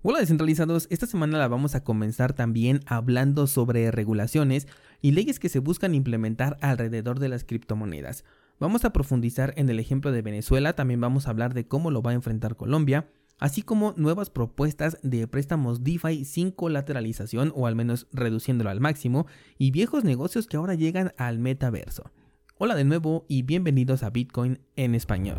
Hola descentralizados, esta semana la vamos a comenzar también hablando sobre regulaciones y leyes que se buscan implementar alrededor de las criptomonedas. Vamos a profundizar en el ejemplo de Venezuela, también vamos a hablar de cómo lo va a enfrentar Colombia, así como nuevas propuestas de préstamos DeFi sin colateralización o al menos reduciéndolo al máximo y viejos negocios que ahora llegan al metaverso. Hola de nuevo y bienvenidos a Bitcoin en español.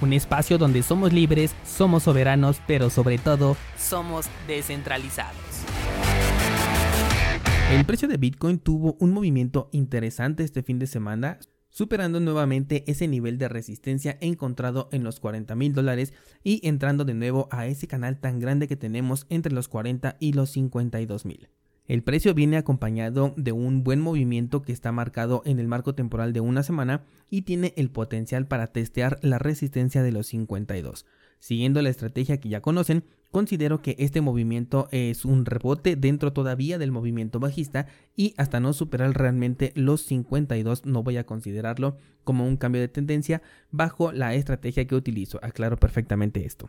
un espacio donde somos libres, somos soberanos, pero sobre todo somos descentralizados. El precio de Bitcoin tuvo un movimiento interesante este fin de semana, superando nuevamente ese nivel de resistencia encontrado en los 40 mil dólares y entrando de nuevo a ese canal tan grande que tenemos entre los 40 y los 52 mil. El precio viene acompañado de un buen movimiento que está marcado en el marco temporal de una semana y tiene el potencial para testear la resistencia de los 52. Siguiendo la estrategia que ya conocen, considero que este movimiento es un rebote dentro todavía del movimiento bajista y hasta no superar realmente los 52 no voy a considerarlo como un cambio de tendencia bajo la estrategia que utilizo. Aclaro perfectamente esto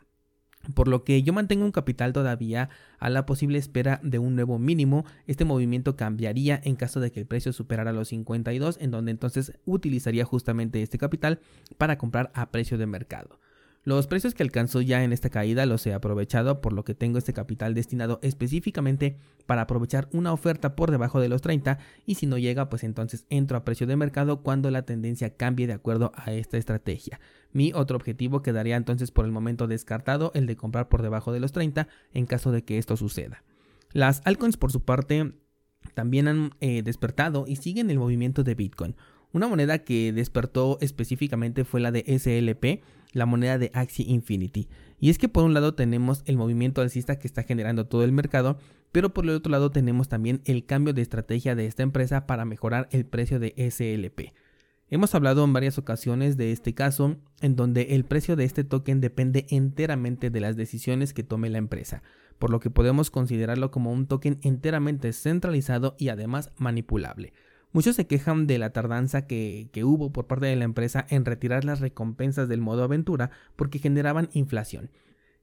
por lo que yo mantengo un capital todavía a la posible espera de un nuevo mínimo. Este movimiento cambiaría en caso de que el precio superara los 52, en donde entonces utilizaría justamente este capital para comprar a precio de mercado. Los precios que alcanzó ya en esta caída los he aprovechado, por lo que tengo este capital destinado específicamente para aprovechar una oferta por debajo de los 30 y si no llega, pues entonces entro a precio de mercado cuando la tendencia cambie de acuerdo a esta estrategia. Mi otro objetivo quedaría entonces por el momento descartado, el de comprar por debajo de los 30 en caso de que esto suceda. Las altcoins por su parte también han eh, despertado y siguen el movimiento de Bitcoin. Una moneda que despertó específicamente fue la de SLP, la moneda de Axie Infinity. Y es que por un lado tenemos el movimiento alcista que está generando todo el mercado, pero por el otro lado tenemos también el cambio de estrategia de esta empresa para mejorar el precio de SLP. Hemos hablado en varias ocasiones de este caso, en donde el precio de este token depende enteramente de las decisiones que tome la empresa, por lo que podemos considerarlo como un token enteramente centralizado y además manipulable. Muchos se quejan de la tardanza que, hubo por parte de la empresa en retirar las recompensas del modo aventura porque generaban inflación.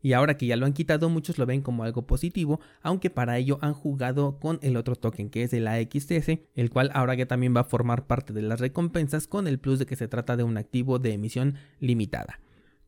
Y ahora que ya lo han quitado, muchos lo ven como algo positivo, aunque para ello han jugado con el otro token que es el AXTS, el cual ahora ya también va a formar parte de las recompensas con el plus de que se trata de un activo de emisión limitada.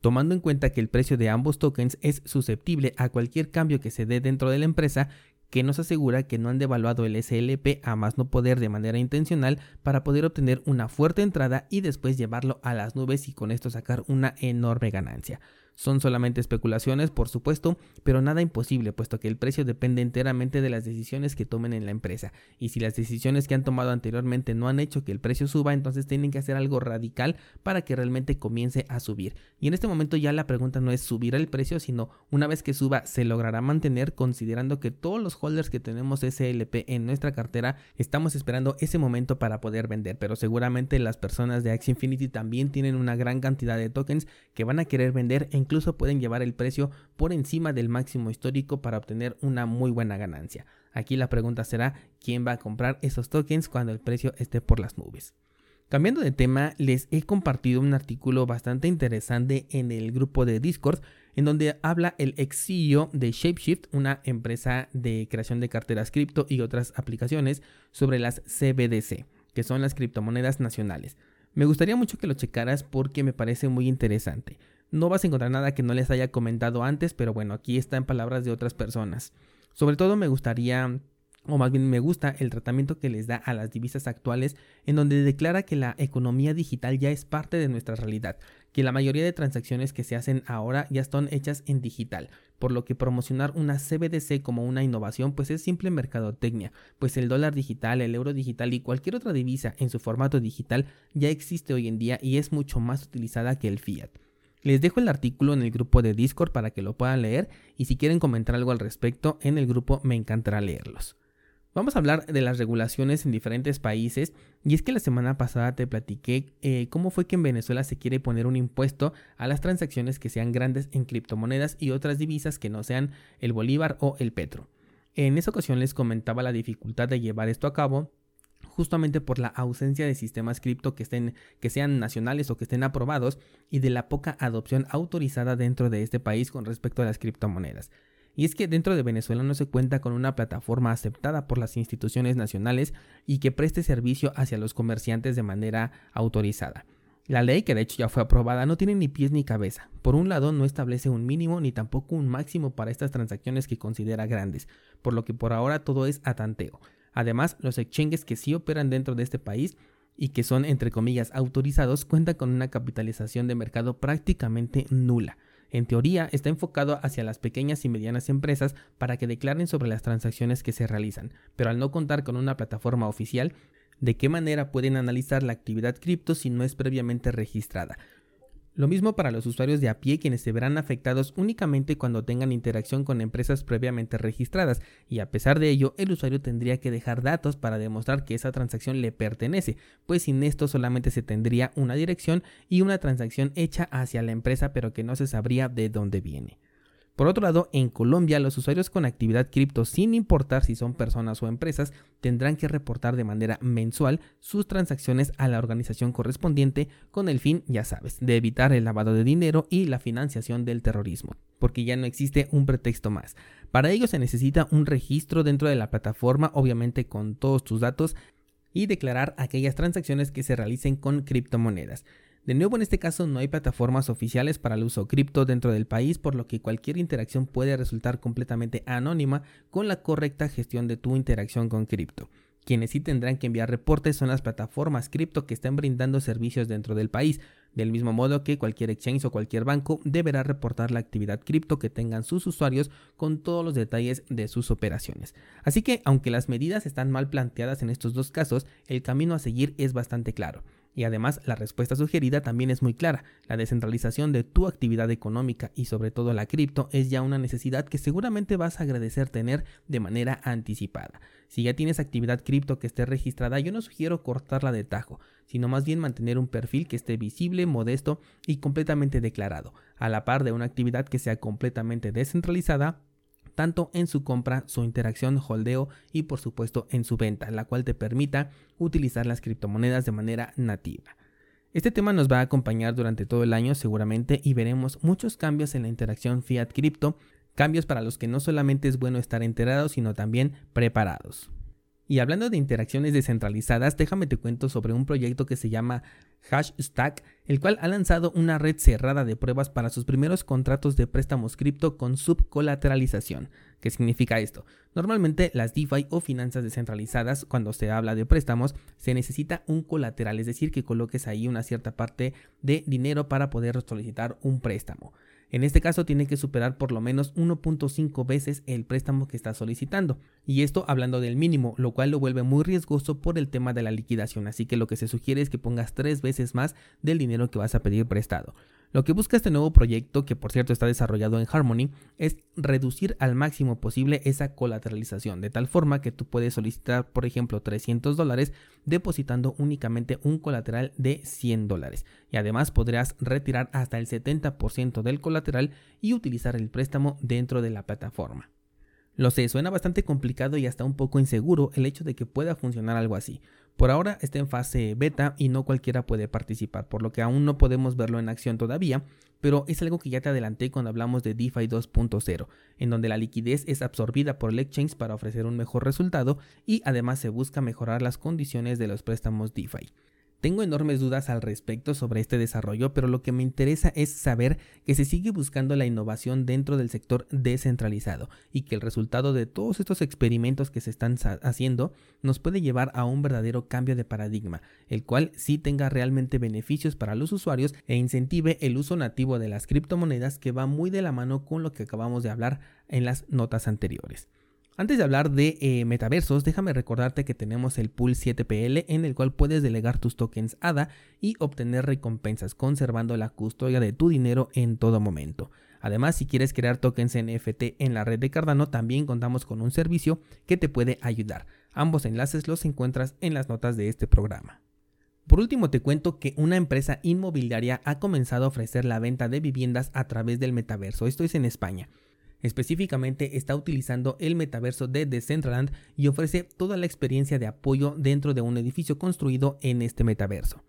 Tomando en cuenta que el precio de ambos tokens es susceptible a cualquier cambio que se dé dentro de la empresa, que nos asegura que no han devaluado el SLP a más no poder de manera intencional para poder obtener una fuerte entrada y después llevarlo a las nubes y con esto sacar una enorme ganancia. Son solamente especulaciones, por supuesto, pero nada imposible, puesto que el precio depende enteramente de las decisiones que tomen en la empresa. Y si las decisiones que han tomado anteriormente no han hecho que el precio suba, entonces tienen que hacer algo radical para que realmente comience a subir. Y en este momento ya la pregunta no es subir el precio, sino una vez que suba, se logrará mantener, considerando que todos los holders que tenemos SLP en nuestra cartera estamos esperando ese momento para poder vender. Pero seguramente las personas de Axie Infinity también tienen una gran cantidad de tokens que van a querer vender en incluso pueden llevar el precio por encima del máximo histórico para obtener una muy buena ganancia. Aquí la pregunta será quién va a comprar esos tokens cuando el precio esté por las nubes. Cambiando de tema, les he compartido un artículo bastante interesante en el grupo de Discord en donde habla el ex CEO de Shapeshift, una empresa de creación de carteras cripto y otras aplicaciones sobre las CBDC, que son las criptomonedas nacionales. Me gustaría mucho que lo checaras porque me parece muy interesante. No vas a encontrar nada que no les haya comentado antes, pero bueno, aquí está en palabras de otras personas. Sobre todo me gustaría o más bien me gusta el tratamiento que les da a las divisas actuales, en donde declara que la economía digital ya es parte de nuestra realidad, que la mayoría de transacciones que se hacen ahora ya están hechas en digital, por lo que promocionar una CBDC como una innovación pues es simple mercadotecnia, pues el dólar digital, el euro digital y cualquier otra divisa en su formato digital ya existe hoy en día y es mucho más utilizada que el fiat. Les dejo el artículo en el grupo de Discord para que lo puedan leer y si quieren comentar algo al respecto en el grupo me encantará leerlos. Vamos a hablar de las regulaciones en diferentes países y es que la semana pasada te platiqué eh, cómo fue que en Venezuela se quiere poner un impuesto a las transacciones que sean grandes en criptomonedas y otras divisas que no sean el bolívar o el petro. En esa ocasión les comentaba la dificultad de llevar esto a cabo justamente por la ausencia de sistemas cripto que, estén, que sean nacionales o que estén aprobados y de la poca adopción autorizada dentro de este país con respecto a las criptomonedas. Y es que dentro de Venezuela no se cuenta con una plataforma aceptada por las instituciones nacionales y que preste servicio hacia los comerciantes de manera autorizada. La ley, que de hecho ya fue aprobada, no tiene ni pies ni cabeza. Por un lado, no establece un mínimo ni tampoco un máximo para estas transacciones que considera grandes, por lo que por ahora todo es a tanteo. Además, los exchanges que sí operan dentro de este país y que son entre comillas autorizados cuentan con una capitalización de mercado prácticamente nula. En teoría, está enfocado hacia las pequeñas y medianas empresas para que declaren sobre las transacciones que se realizan, pero al no contar con una plataforma oficial, ¿de qué manera pueden analizar la actividad cripto si no es previamente registrada? Lo mismo para los usuarios de a pie quienes se verán afectados únicamente cuando tengan interacción con empresas previamente registradas y a pesar de ello el usuario tendría que dejar datos para demostrar que esa transacción le pertenece, pues sin esto solamente se tendría una dirección y una transacción hecha hacia la empresa pero que no se sabría de dónde viene. Por otro lado, en Colombia, los usuarios con actividad cripto, sin importar si son personas o empresas, tendrán que reportar de manera mensual sus transacciones a la organización correspondiente con el fin, ya sabes, de evitar el lavado de dinero y la financiación del terrorismo, porque ya no existe un pretexto más. Para ello se necesita un registro dentro de la plataforma, obviamente con todos tus datos, y declarar aquellas transacciones que se realicen con criptomonedas. De nuevo, en este caso no hay plataformas oficiales para el uso cripto dentro del país, por lo que cualquier interacción puede resultar completamente anónima con la correcta gestión de tu interacción con cripto. Quienes sí tendrán que enviar reportes son las plataformas cripto que estén brindando servicios dentro del país, del mismo modo que cualquier exchange o cualquier banco deberá reportar la actividad cripto que tengan sus usuarios con todos los detalles de sus operaciones. Así que, aunque las medidas están mal planteadas en estos dos casos, el camino a seguir es bastante claro. Y además la respuesta sugerida también es muy clara. La descentralización de tu actividad económica y sobre todo la cripto es ya una necesidad que seguramente vas a agradecer tener de manera anticipada. Si ya tienes actividad cripto que esté registrada, yo no sugiero cortarla de tajo, sino más bien mantener un perfil que esté visible, modesto y completamente declarado, a la par de una actividad que sea completamente descentralizada tanto en su compra, su interacción, holdeo y por supuesto en su venta, la cual te permita utilizar las criptomonedas de manera nativa. Este tema nos va a acompañar durante todo el año seguramente y veremos muchos cambios en la interacción fiat cripto, cambios para los que no solamente es bueno estar enterados, sino también preparados. Y hablando de interacciones descentralizadas, déjame te cuento sobre un proyecto que se llama Hashstack, el cual ha lanzado una red cerrada de pruebas para sus primeros contratos de préstamos cripto con subcolateralización. ¿Qué significa esto? Normalmente las DeFi o finanzas descentralizadas, cuando se habla de préstamos, se necesita un colateral, es decir, que coloques ahí una cierta parte de dinero para poder solicitar un préstamo. En este caso tiene que superar por lo menos 1.5 veces el préstamo que está solicitando. Y esto hablando del mínimo, lo cual lo vuelve muy riesgoso por el tema de la liquidación. Así que lo que se sugiere es que pongas tres veces más del dinero que vas a pedir prestado. Lo que busca este nuevo proyecto, que por cierto está desarrollado en Harmony, es reducir al máximo posible esa colateralización, de tal forma que tú puedes solicitar, por ejemplo, 300 dólares depositando únicamente un colateral de 100 dólares. Y además podrás retirar hasta el 70% del colateral y utilizar el préstamo dentro de la plataforma. Lo sé, suena bastante complicado y hasta un poco inseguro el hecho de que pueda funcionar algo así. Por ahora está en fase beta y no cualquiera puede participar, por lo que aún no podemos verlo en acción todavía, pero es algo que ya te adelanté cuando hablamos de DeFi 2.0, en donde la liquidez es absorbida por el exchange para ofrecer un mejor resultado y además se busca mejorar las condiciones de los préstamos DeFi. Tengo enormes dudas al respecto sobre este desarrollo, pero lo que me interesa es saber que se sigue buscando la innovación dentro del sector descentralizado y que el resultado de todos estos experimentos que se están haciendo nos puede llevar a un verdadero cambio de paradigma, el cual sí tenga realmente beneficios para los usuarios e incentive el uso nativo de las criptomonedas que va muy de la mano con lo que acabamos de hablar en las notas anteriores. Antes de hablar de eh, metaversos, déjame recordarte que tenemos el Pool 7PL en el cual puedes delegar tus tokens ADA y obtener recompensas conservando la custodia de tu dinero en todo momento. Además, si quieres crear tokens NFT en la red de Cardano, también contamos con un servicio que te puede ayudar. Ambos enlaces los encuentras en las notas de este programa. Por último, te cuento que una empresa inmobiliaria ha comenzado a ofrecer la venta de viviendas a través del metaverso. Esto es en España. Específicamente está utilizando el metaverso de Decentraland y ofrece toda la experiencia de apoyo dentro de un edificio construido en este metaverso.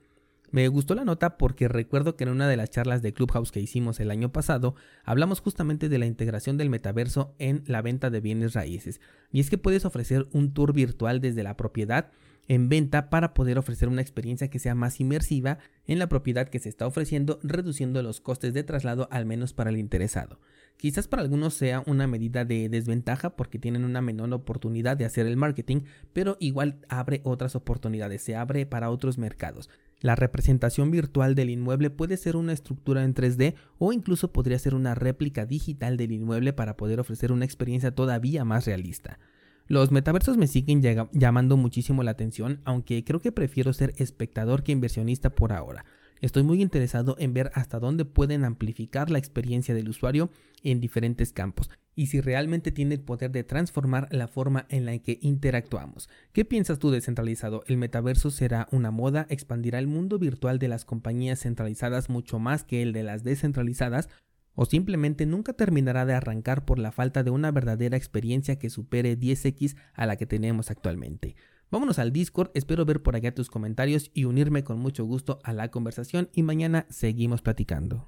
Me gustó la nota porque recuerdo que en una de las charlas de Clubhouse que hicimos el año pasado hablamos justamente de la integración del metaverso en la venta de bienes raíces. Y es que puedes ofrecer un tour virtual desde la propiedad en venta para poder ofrecer una experiencia que sea más inmersiva en la propiedad que se está ofreciendo, reduciendo los costes de traslado al menos para el interesado. Quizás para algunos sea una medida de desventaja porque tienen una menor oportunidad de hacer el marketing, pero igual abre otras oportunidades, se abre para otros mercados. La representación virtual del inmueble puede ser una estructura en 3D o incluso podría ser una réplica digital del inmueble para poder ofrecer una experiencia todavía más realista. Los metaversos me siguen llamando muchísimo la atención, aunque creo que prefiero ser espectador que inversionista por ahora. Estoy muy interesado en ver hasta dónde pueden amplificar la experiencia del usuario en diferentes campos y si realmente tiene el poder de transformar la forma en la que interactuamos. ¿Qué piensas tú descentralizado? ¿El metaverso será una moda? ¿Expandirá el mundo virtual de las compañías centralizadas mucho más que el de las descentralizadas? ¿O simplemente nunca terminará de arrancar por la falta de una verdadera experiencia que supere 10x a la que tenemos actualmente? Vámonos al Discord, espero ver por allá tus comentarios y unirme con mucho gusto a la conversación y mañana seguimos platicando.